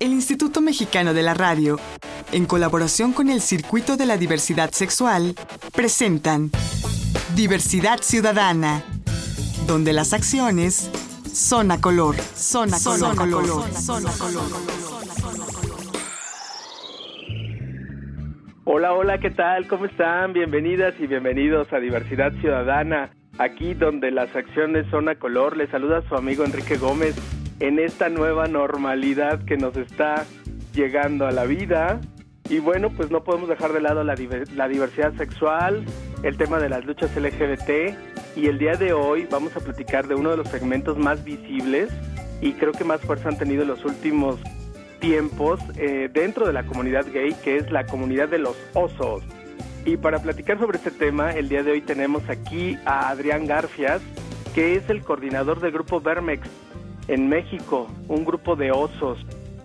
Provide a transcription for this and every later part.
El Instituto Mexicano de la Radio, en colaboración con el Circuito de la Diversidad Sexual, presentan Diversidad Ciudadana, donde las acciones son a color, son a color, color, son a color. Hola, hola, ¿qué tal? ¿Cómo están? Bienvenidas y bienvenidos a Diversidad Ciudadana, aquí donde las acciones son a color. Les saluda su amigo Enrique Gómez en esta nueva normalidad que nos está llegando a la vida. Y bueno, pues no podemos dejar de lado la, diversidad sexual, el tema de las luchas LGBT y el día de hoy vamos a platicar de uno de los segmentos más visibles y creo que más fuerza han tenido en los últimos tiempos eh, dentro de la comunidad gay, que es la comunidad de los osos. Y para platicar sobre este tema, el día de hoy tenemos aquí a Adrián Garfias, que es el coordinador del grupo Vermex en México, un grupo de osos,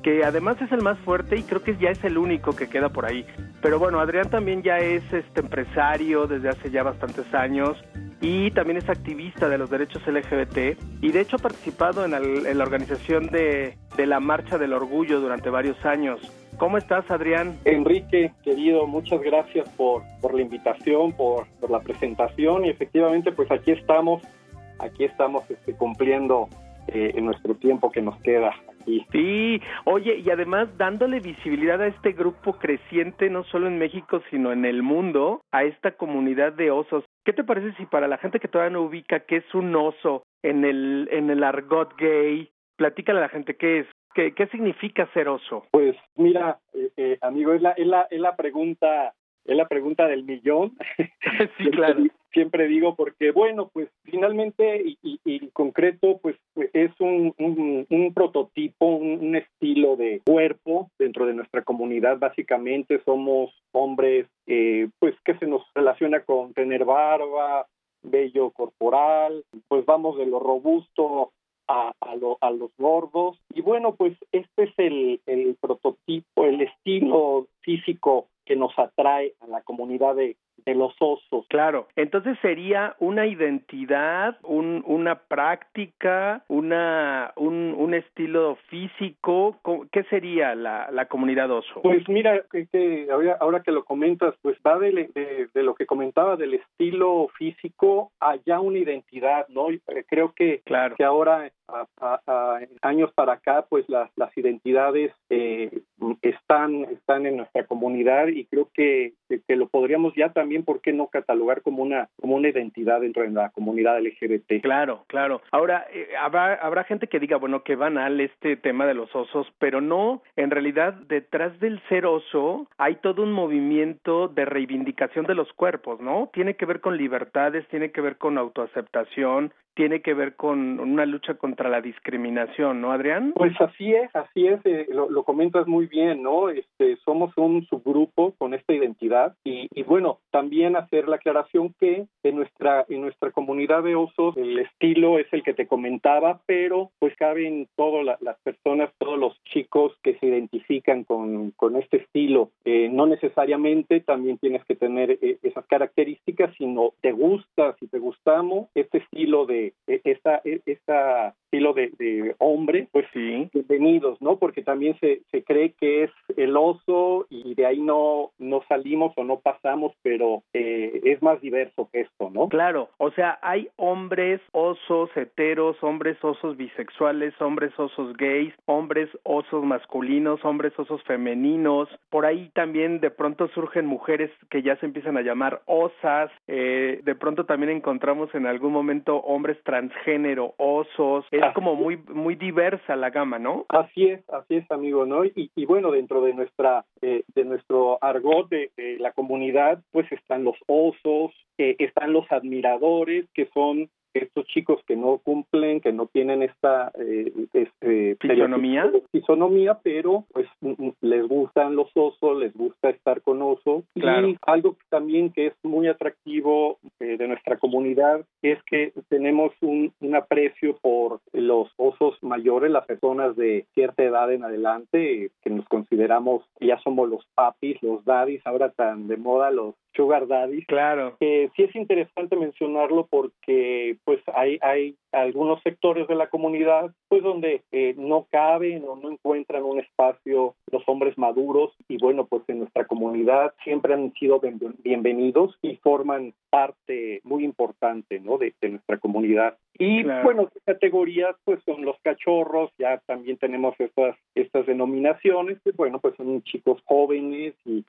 que además es el más fuerte y creo que ya es el único que queda por ahí. Pero bueno, Adrián también ya es este empresario desde hace ya bastantes años y también es activista de los derechos LGBT y de hecho ha participado en, la organización de, la Marcha del Orgullo durante varios años. ¿Cómo estás, Adrián? Enrique, querido, muchas gracias por, la invitación, por, por la presentación y efectivamente pues aquí estamos, aquí estamos este, cumpliendo eh, en nuestro tiempo que nos queda aquí. Sí, oye, y además dándole visibilidad a este grupo creciente, no solo en México, sino en el mundo, a esta comunidad de osos. ¿Qué te parece si para la gente que todavía no ubica qué es un oso en el, en el argot gay, platícale a la gente qué es? ¿Qué, qué significa ser oso? Pues mira, eh, eh, amigo, es la, es, la, es la pregunta es la pregunta del millón. sí, claro. Siempre digo porque, bueno, pues finalmente y, y, concreto, pues es un, un, prototipo, un, estilo de cuerpo dentro de nuestra comunidad. Básicamente somos hombres, eh, pues que se nos relaciona con tener barba, vello corporal, pues vamos de lo robusto a, a, lo, a, los gordos. Y bueno, pues este es el, el prototipo, el estilo físico que nos atrae a la comunidad de, de los osos. Claro, entonces sería una identidad, un, una práctica, una, un, un estilo físico. ¿Qué sería la, la comunidad oso? Pues mira, que, ahora, ahora, que lo comentas, pues va de, de, lo que comentaba del estilo físico allá una identidad, ¿no? Eh, creo que, claro. que ahora, a, años para acá, pues las, las identidades eh, están, están en nuestra comunidad y creo que, que lo podríamos ya también ¿por qué no catalogar como una, como una identidad dentro de la comunidad LGBT? Claro, claro. Ahora, eh, habrá, habrá gente que diga, bueno, que banal este tema de los osos, pero no, en realidad, detrás del ser oso hay todo un movimiento de reivindicación de los cuerpos, ¿no? Tiene que ver con libertades, tiene que ver con autoaceptación, tiene que ver con una lucha contra la discriminación, ¿no, Adrián? Pues así es, así es, eh, lo, comentas muy bien, ¿no? Este, somos un subgrupo con esta identidad y, y, bueno, también hacer la aclaración que en nuestra en nuestra comunidad de osos el estilo es el que te comentaba, pero pues caben todas las personas, todos los chicos que se identifican con, con este estilo. Eh, no necesariamente también tienes que tener eh, esas características, sino te gusta, si te gustamos, este estilo de e, esta, e, esta estilo de, de, hombre, pues sí. bienvenidos, ¿no? Porque también se, se cree que es el oso y de ahí no, no salimos o no pasamos, pero eh, es más diverso que esto, ¿no? Claro, o sea, hay hombres osos heteros, hombres osos bisexuales, hombres osos gays, hombres osos masculinos, hombres osos femeninos, por ahí también de pronto surgen mujeres que ya se empiezan a llamar osas, eh, de pronto también encontramos en algún momento hombres transgénero, osos, es como muy muy diversa la gama, ¿no? Así es, así es, amigo, ¿no? Y, y bueno, dentro de nuestra eh, de nuestro argot de, la comunidad, pues están los osos, eh, están los admiradores, que son estos chicos que no cumplen, que no tienen esta eh, este, fisonomía. fisonomía, pero pues les gustan los osos, les gusta estar con osos. Claro. Y algo también que es muy atractivo eh, de nuestra comunidad es que tenemos un, un, aprecio por los osos mayores, las personas de cierta edad en adelante, que nos consideramos ya somos los papis, los daddies, ahora tan de moda los sugar daddies. Claro. Eh, sí es interesante mencionarlo porque pues hay, hay algunos sectores de la comunidad pues donde eh, no caben o no encuentran un espacio los hombres maduros y bueno pues en nuestra comunidad siempre han sido bienvenidos y forman parte muy importante no de, nuestra comunidad y bueno categorías pues son los cachorros ya también tenemos estas estas denominaciones que bueno pues son chicos jóvenes y,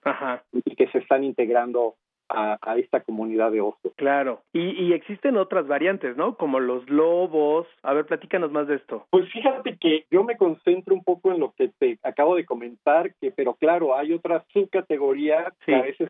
y que se están integrando a, esta comunidad de osos. Claro, y, y, existen otras variantes, ¿no? Como los lobos. A ver, platícanos más de esto. Pues fíjate que yo me concentro un poco en lo que te acabo de comentar, que pero claro, hay otras subcategorías que a veces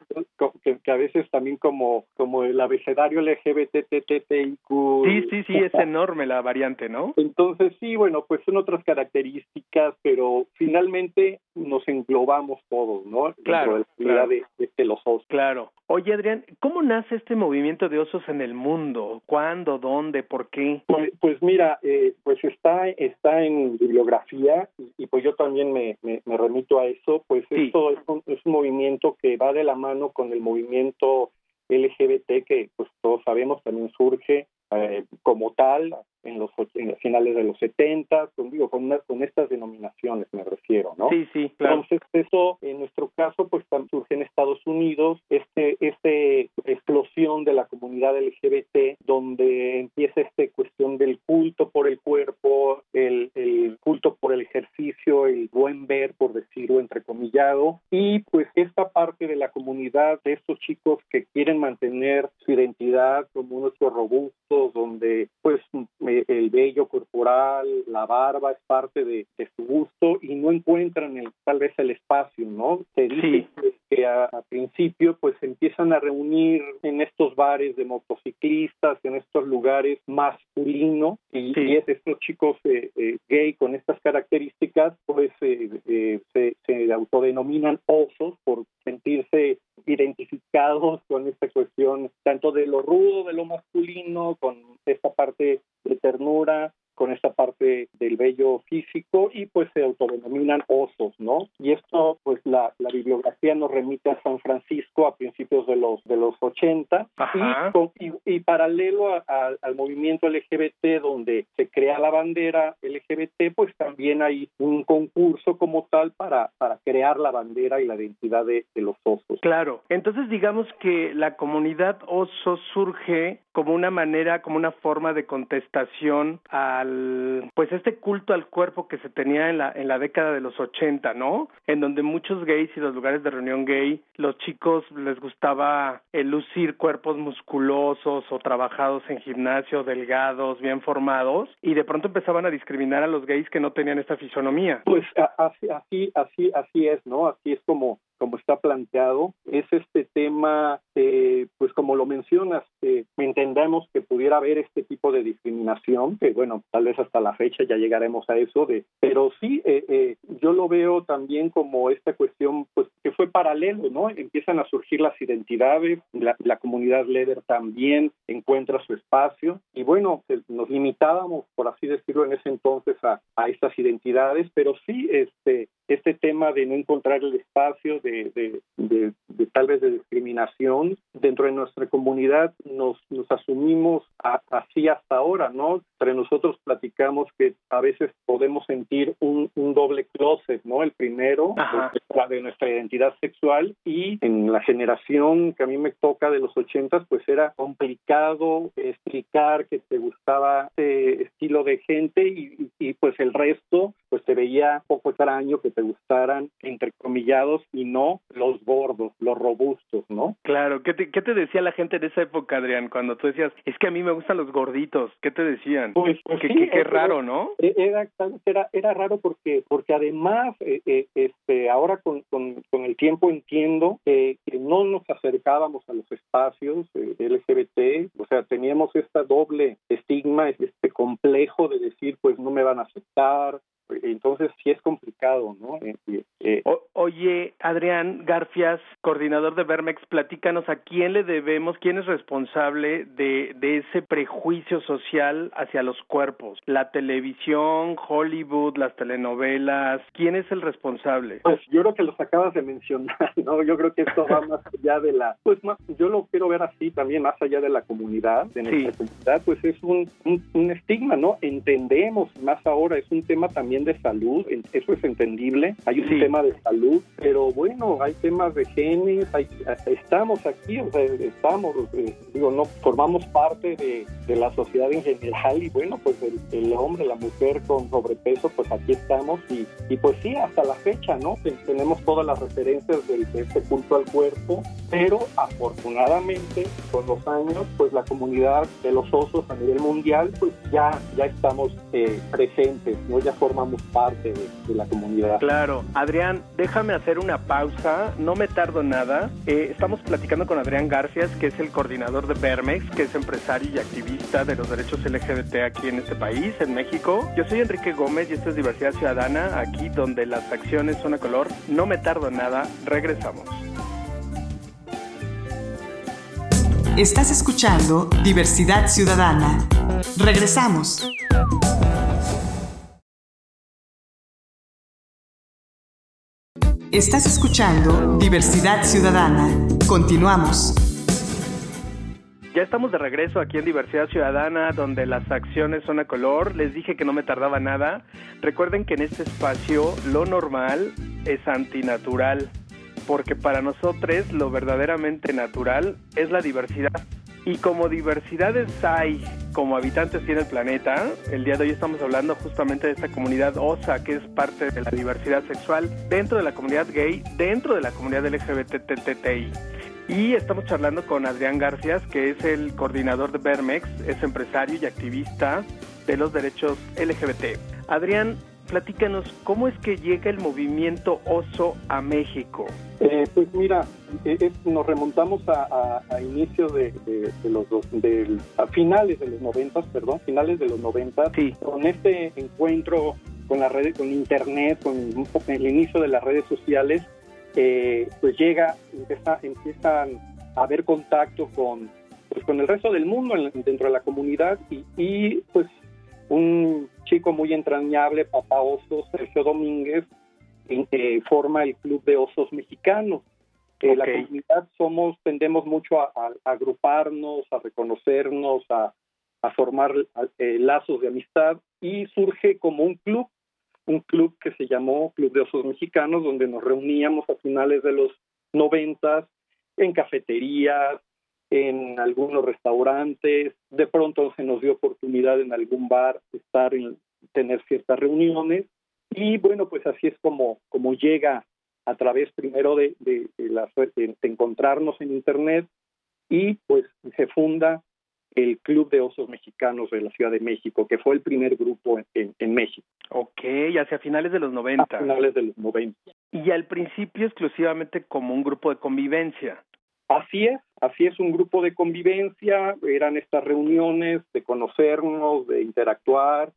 que, a veces también como como el abecedario LGBTTTIQ. Sí, sí, sí, es enorme la variante, ¿no? Entonces sí, bueno, pues son otras características, pero finalmente nos englobamos todos, ¿no? Claro, claro. De, de, los osos. Claro. Oye, Adrián, ¿cómo nace este movimiento de osos en el mundo? ¿Cuándo? ¿Dónde? ¿Por qué? Pues, pues mira, eh, pues está está en bibliografía y, pues yo también me, me, remito a eso. Pues esto es un, es un movimiento que va de la mano con el movimiento LGBT que pues todos sabemos también surge eh, como tal en los en finales de los 70, con, digo, con, con estas denominaciones me refiero, ¿no? Sí, sí, Entonces, eso en nuestro caso, pues surge en Estados Unidos, este, este explosión de la comunidad LGBT, donde empieza esta cuestión del culto por el cuerpo, el, culto por el ejercicio, el buen ver, por decirlo entrecomillado, y pues esta parte de la comunidad de estos chicos que quieren mantener su identidad como unos robustos, donde pues el vello corporal, la barba es parte de, su gusto y no encuentran el, tal vez el espacio, ¿no? Dice que a, principio pues se empiezan a reunir en estos bares de motociclistas, en estos lugares masculinos y, estos chicos eh, eh, gay con estas características pues eh, se, se autodenominan osos por sentirse identificados con esta cuestión tanto de lo rudo, de lo masculino, con esta parte de ternura, con esta parte del vello físico y pues se autodenominan osos, ¿no? Y esto pues la bibliografía nos remite a San Francisco a principios de los de los 80 y, y, paralelo al movimiento LGBT donde se crea la bandera LGBT pues también hay un concurso como tal para, para crear la bandera y la identidad de, de los osos. Claro, entonces digamos que la comunidad oso surge como una manera, como una forma de contestación a pues este culto al cuerpo que se tenía en la en la década de los 80, ¿no? En donde muchos gays y los lugares de reunión gay, los chicos les gustaba el lucir cuerpos musculosos o trabajados en gimnasio, delgados, bien formados y de pronto empezaban a discriminar a los gays que no tenían esta fisonomía. Pues así así así así es, ¿no? Así es como como está planteado, es este tema, eh, pues como lo mencionas, eh, entendemos que pudiera haber este tipo de discriminación, que bueno, tal vez hasta la fecha ya llegaremos a eso, de, pero sí, eh, eh yo lo veo también como esta cuestión, pues que fue paralelo, ¿no? Empiezan a surgir las identidades, la, comunidad LEDER también encuentra su espacio, y bueno, nos limitábamos, por así decirlo, en ese entonces a, a estas identidades, pero sí, este, este tema de no encontrar el espacio, de, de, de, tal vez de discriminación dentro de nuestra comunidad, nos, nos asumimos así hasta ahora, ¿no? Entre nosotros platicamos que a veces podemos sentir un, un doble closet, ¿no? El primero, pues, de nuestra identidad sexual, y en la generación que a mí me toca de los ochentas, pues era complicado explicar que te gustaba este estilo de gente y, y pues el resto, pues te veía poco extraño que te gustaran entrecomillados y no los gordos, los robustos, ¿no? Claro, ¿qué te, qué te decía la gente de esa época, Adrián, cuando tú decías, es que a mí me gustan los gorditos? ¿Qué te decían? Pues, pues qué, raro, ¿no? E, era, era, era raro porque, porque además, eh, eh, este, ahora con, con, con, el tiempo entiendo que, no nos acercábamos a los espacios eh, LGBT, o sea, teníamos esta doble estigma, este complejo de decir, pues no me van a aceptar, entonces sí es complicado, ¿no? Eh, eh, Oye, Adrián Garfias, coordinador de Vermex, platícanos a quién le debemos, quién es responsable de, de ese prejuicio social hacia los cuerpos. La televisión, Hollywood, las telenovelas, ¿quién es el responsable? Pues yo creo que los acabas de mencionar, ¿no? Yo creo que esto va más allá de la, pues más, yo lo quiero ver así también, más allá de la comunidad, de nuestra comunidad, pues es un, un, estigma, ¿no? Entendemos, más ahora es un tema también de salud, eso es entendible, hay un tema de salud, pero bueno, hay temas de genes, estamos aquí, o sea, estamos, eh, digo, no formamos parte de, de, la sociedad en general y bueno, pues el, hombre, la mujer con sobrepeso, pues aquí estamos y, y pues sí, hasta la fecha, ¿no? Tenemos todas las referencias de este culto al cuerpo, pero afortunadamente con los años, pues la comunidad de los osos a nivel mundial, pues ya, ya estamos eh, presentes, ¿no? Ya formamos parte de, la comunidad. Claro. Adrián, déjame hacer una pausa, no me tardo nada. Eh, estamos platicando con Adrián Garcias, que es el coordinador de Vermex, que es empresario y activista de los derechos LGBT aquí en este país, en México. Yo soy Enrique Gómez y esto es Diversidad Ciudadana, aquí donde las acciones son a color. No me tardo nada, regresamos. Estás escuchando Diversidad Ciudadana. Regresamos. Estás escuchando Diversidad Ciudadana. Continuamos. Ya estamos de regreso aquí en Diversidad Ciudadana, donde las acciones son a color. Les dije que no me tardaba nada. Recuerden que en este espacio lo normal es antinatural, porque para nosotros lo verdaderamente natural es la diversidad. Y como diversidades hay, como habitantes tiene el planeta, el día de hoy estamos hablando justamente de esta comunidad OSA, que es parte de la diversidad sexual dentro de la comunidad gay, dentro de la comunidad LGBTTI. Y estamos charlando con Adrián García, que es el coordinador de Vermex, es empresario y activista de los derechos LGBT. Adrián, platícanos, ¿cómo es que llega el movimiento OSO a México? Eh, pues mira, eh, nos remontamos a, inicios de, los dos, a finales de los noventas, perdón, finales de los noventas, sí. con este encuentro con la red, con internet, con el inicio de las redes sociales, eh, pues llega, empieza, empiezan a haber contacto con, pues con el resto del mundo dentro de la comunidad y, y pues un chico muy entrañable, papá oso, Sergio Domínguez, que forma el Club de Osos Mexicanos. Eh, la comunidad somos, tendemos mucho a, agruparnos, a reconocernos, a, formar eh, lazos de amistad y surge como un club, un club que se llamó Club de Osos Mexicanos, donde nos reuníamos a finales de los noventas en cafeterías, en algunos restaurantes, de pronto se nos dio oportunidad en algún bar estar en tener ciertas reuniones y bueno, pues así es como, como llega a través primero de, de, la, de, encontrarnos en internet y pues se funda el Club de Osos Mexicanos de la Ciudad de México, que fue el primer grupo en, en, México. Ok, hacia finales de los 90. A finales de los 90. Y al principio exclusivamente como un grupo de convivencia. Así es, así es un grupo de convivencia, eran estas reuniones de conocernos, de interactuar,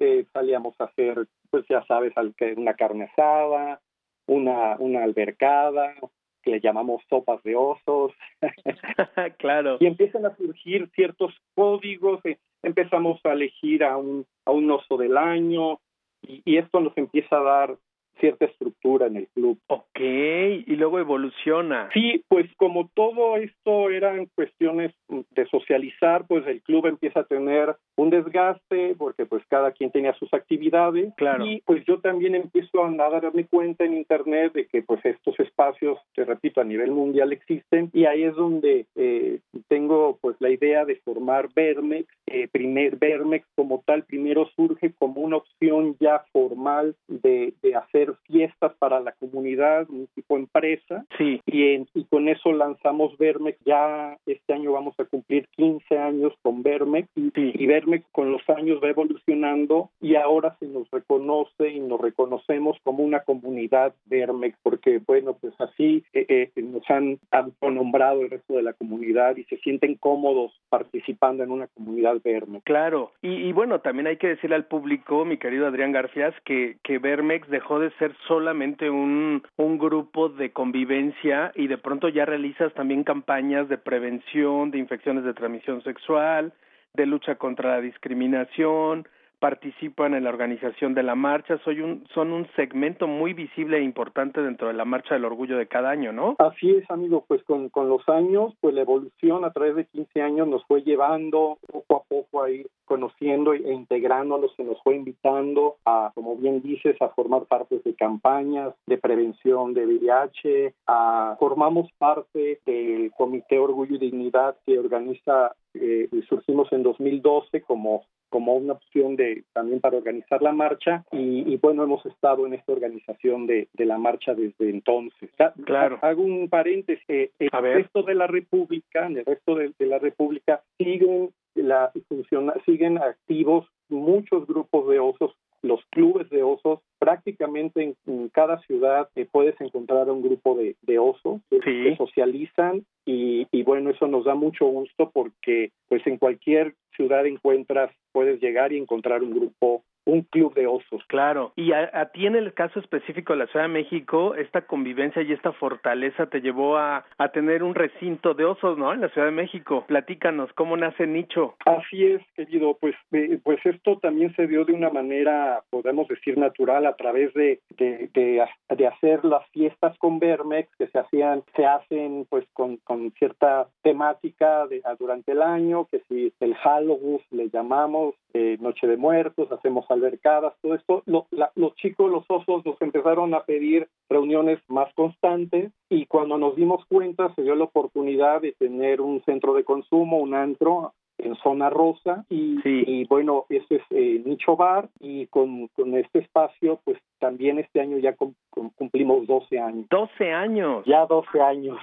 eh, salíamos a hacer, pues ya sabes, una carne asada, una, una albercada, que le llamamos sopas de osos. claro. Y empiezan a surgir ciertos códigos, eh, empezamos a elegir a un, a un oso del año, y esto nos empieza a dar cierta estructura en el club. Ok, y luego evoluciona. Sí, pues como todo esto eran cuestiones de socializar, pues el club empieza a tener un desgaste porque pues cada quien tenía sus actividades claro. y pues yo también empiezo a darme cuenta en internet de que pues estos espacios, te repito, a nivel mundial existen y ahí es donde eh, tengo pues la idea de formar Vermex, eh, primer Vermex como tal primero surge como una opción ya formal de, de hacer fiestas para la comunidad grupo empresa. Sí. Y, y con eso lanzamos Vermex. Ya este año vamos a cumplir 15 años con Vermex. Y, Sí. y Vermex con los años va evolucionando y ahora se nos reconoce y nos reconocemos como una comunidad Vermex, porque, bueno, pues así eh, eh, nos han nombrado el resto de la comunidad y se sienten cómodos participando en una comunidad Vermex. Claro, y, y bueno, también hay que decirle al público, mi querido Adrián Garfias, que, que Vermex dejó de ser solamente un, un grupo de convivencia y de pronto ya realizas también campañas de prevención de infecciones de transmisión sexual, de lucha contra la discriminación, participan en la organización de la marcha, soy un, son un segmento muy visible e importante dentro de la marcha del orgullo de cada año, ¿no? Así es, amigo, pues con, con los años, pues la evolución a través de 15 años nos fue llevando poco a poco a ir conociendo e integrándonos, se nos fue invitando a, como bien dices, a formar parte de campañas de prevención de VIH, a, formamos parte del Comité Orgullo y Dignidad que organiza, eh, surgimos en 2012 como como una opción de también para organizar la marcha y, y bueno hemos estado en esta organización de, de la marcha desde entonces claro hago un paréntesis eh, el A ver. resto de la república en el resto de, de la república siguen la funciona siguen activos muchos grupos de osos los clubes de osos prácticamente en, en cada ciudad eh, puedes encontrar un grupo de, de osos Sí. que socializan y, y bueno eso nos da mucho gusto porque pues en cualquier ciudad encuentras puedes llegar y encontrar un grupo un club de osos Claro, y a, a ti en el caso específico de la Ciudad de México, esta convivencia y esta fortaleza te llevó a, a tener un recinto de osos, ¿no? En la Ciudad de México. Platícanos, ¿cómo nace Nicho? Así es, querido. Pues, eh, pues esto también se dio de una manera, podemos decir, natural a través de, de, de, de hacer las fiestas con Vermex que se hacían, se hacen pues con, con cierta temática de, a- durante el año, que si el Halloween le llamamos, eh, Noche de Muertos, hacemos albercadas, todo esto. Lo- la- los chicos, los osos, nos empezaron a pedir reuniones más constantes y cuando nos dimos cuenta se dio la oportunidad de tener un centro de consumo, un antro en zona rosa y, Sí. y bueno, ese es eh, Nicho Bar y con, con este espacio pues también este año ya cum- cum- cumplimos 12 años. 12 años. Ya 12 años.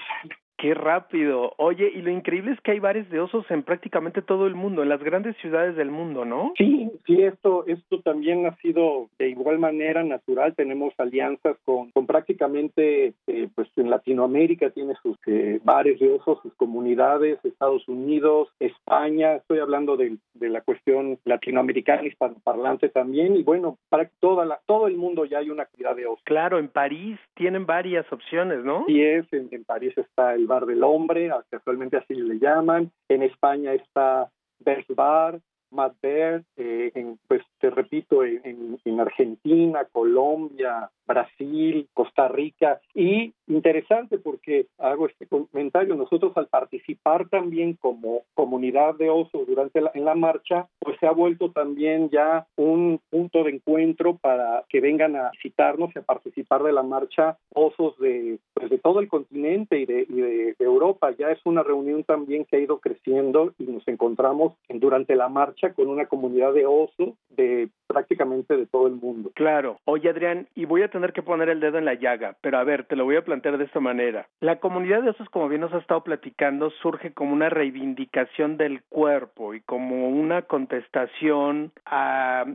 Qué rápido. Oye, y lo increíble es que hay bares de osos en prácticamente todo el mundo, en las grandes ciudades del mundo, ¿no? Sí, sí, esto, esto también ha sido de igual manera natural. Tenemos alianzas con, con prácticamente, eh, pues en Latinoamérica tiene sus eh, bares de osos, sus comunidades, Estados Unidos, España. Estoy hablando de, de la cuestión latinoamericana hispanoparlante también. Y bueno, para toda la, todo el mundo ya hay una actividad de osos. Claro, en París tienen varias opciones, ¿no? Así es, en, en París está el Bar del Hombre, a- casualmente así le llaman. En España está Best Bar, Mad Bear, eh, en, pues te repito, en, en- en Argentina, Colombia, Brasil, Costa Rica. Y interesante porque hago este comentario, nosotros al participar también como comunidad de osos durante la, en la marcha, pues se ha vuelto también ya un punto de encuentro para que vengan a visitarnos y a participar de la marcha osos de, pues de todo el continente y, de, y de, de Europa. Ya es una reunión también que ha ido creciendo y nos encontramos en- durante la marcha con una comunidad de osos de prácticamente de todo el mundo. Claro. Oye, Adrián, y voy a tener que poner el dedo en la llaga, pero a ver, te lo voy a plantear de esta manera. La comunidad de osos, como bien nos ha estado platicando, surge como una reivindicación del cuerpo y como una contestación a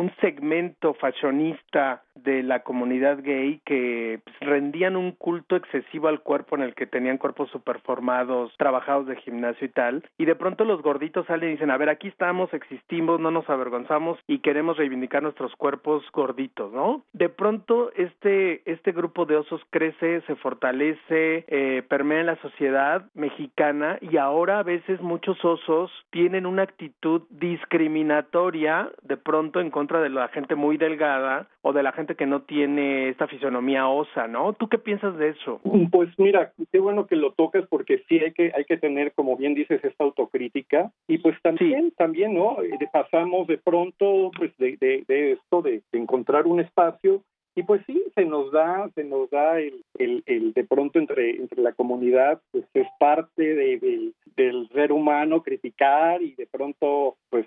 un segmento fashionista de la comunidad gay que pues, rendían un culto excesivo al cuerpo en el que tenían cuerpos superformados, trabajados de gimnasio y tal, y de pronto los gorditos salen y dicen, a ver, aquí estamos, existimos, no nos avergonzamos y queremos reivindicar nuestros cuerpos gorditos, ¿no? De pronto este, este grupo de osos crece, se fortalece, eh, permea en la sociedad mexicana y ahora a veces muchos osos tienen una actitud discriminatoria de pronto en contra de la gente muy delgada o de la gente que no tiene esta fisonomía osa, ¿no? ¿Tú qué piensas de eso? Pues mira, qué bueno que lo tocas porque sí hay que hay que tener, como bien dices, esta autocrítica y pues también también no Eh, pasamos de pronto pues de, de, de esto de, de encontrar un espacio y pues sí se nos da se nos da el, el, el de pronto entre entre la comunidad pues es parte de, de, del ser humano criticar y de pronto pues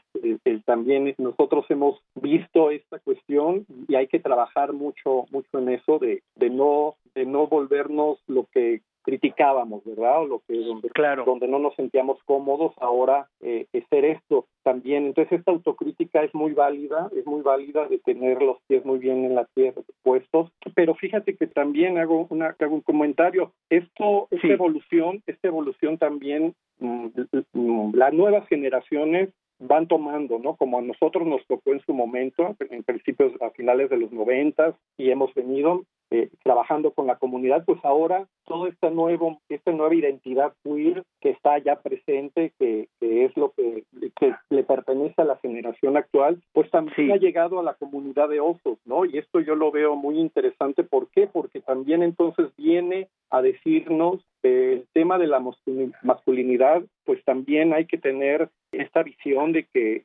también nosotros hemos visto esta cuestión y hay que trabajar mucho mucho en eso de, de no de no volvernos lo que criticábamos, ¿verdad? O lo que donde, claro. donde no nos sentíamos cómodos, ahora eh, ser esto también. Entonces esta autocrítica es muy válida, es muy válida de tener los pies muy bien en la tierra puestos, pero fíjate que también hago una hago un comentario. Esto, esta evolución, esta evolución también, mm, las nuevas generaciones van tomando, ¿no? Como a nosotros nos tocó en su momento, en principios a finales de los noventas, y hemos venido eh, trabajando con la comunidad, pues ahora toda esta nuevo, esta nueva identidad queer que está ya presente, que, es lo que, le pertenece a la generación actual, pues también ha llegado a la comunidad de osos, ¿no? Y esto yo lo veo muy interesante, ¿por qué? Porque también entonces viene a decirnos el tema de la masculinidad, pues también hay que tener esta visión de que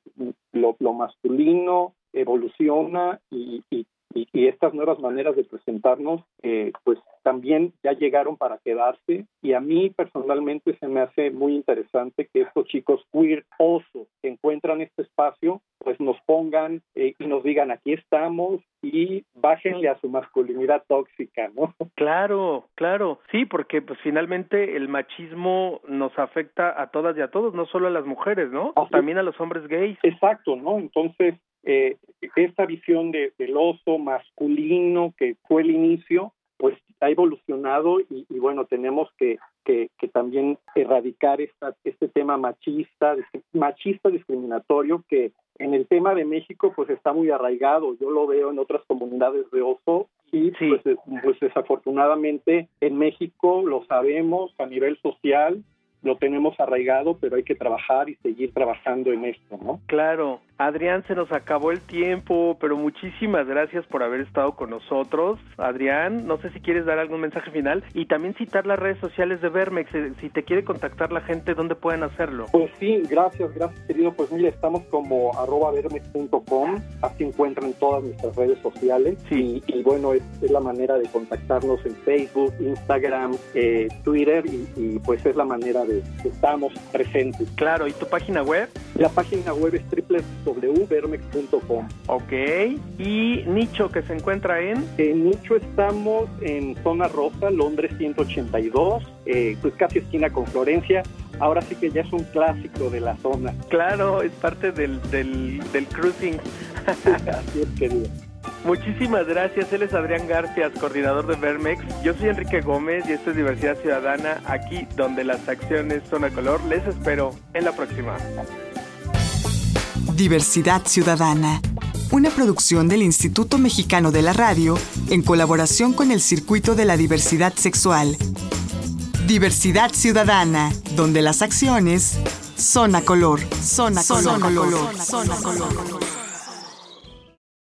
lo, masculino evoluciona y, y, y, estas nuevas maneras de presentarnos, eh, pues también ya llegaron para quedarse y a mí personalmente se me hace muy interesante que estos chicos queer osos que encuentran este espacio, pues nos pongan eh, y nos digan aquí estamos y bájenle a su masculinidad tóxica, ¿no? Claro, claro, sí, porque pues finalmente el machismo nos afecta a todas y a todos, no solo a las mujeres, ¿no? También a los hombres gays. Exacto, ¿no? Entonces, eh, esta visión de, del oso masculino que fue el inicio, pues ha evolucionado y, bueno, tenemos que, que, también erradicar esta, este tema machista, machista discriminatorio que en el tema de México pues está muy arraigado. Yo lo veo en otras comunidades de oso y pues, pues desafortunadamente en México lo sabemos a nivel social lo tenemos arraigado, pero hay que trabajar y seguir trabajando en esto, ¿no? Claro. Adrián, se nos acabó el tiempo, pero muchísimas gracias por haber estado con nosotros. Adrián, no sé si quieres dar algún mensaje final y también citar las redes sociales de Vermex. Eh, si te quiere contactar la gente, ¿dónde pueden hacerlo? Pues sí, gracias, gracias querido. Pues mira, estamos como arroba vermex.com, así encuentran todas nuestras redes sociales. Sí. Y, bueno, es, la manera de contactarnos en Facebook, Instagram, eh, Twitter y, y pues es la manera de que estamos presentes. Claro, ¿y tu página web? La página web es www.vermex.com. Ok, ¿y Nicho que se encuentra en? En Nicho estamos en Zona Rosa, Londres 182, eh, pues casi esquina con Florencia. Ahora sí que ya es un clásico de la zona. Claro, es parte del, del, del cruising. Así es, querido. Muchísimas gracias. Él es Adrián García, coordinador de Vermex. Yo soy Enrique Gómez y esto es Diversidad Ciudadana, aquí donde las acciones son a color. Les espero en la próxima. Diversidad Ciudadana, una producción del Instituto Mexicano de la Radio en colaboración con el Circuito de la Diversidad Sexual. Diversidad Ciudadana, donde las acciones son a color. Son a color. Son a color. Son a color.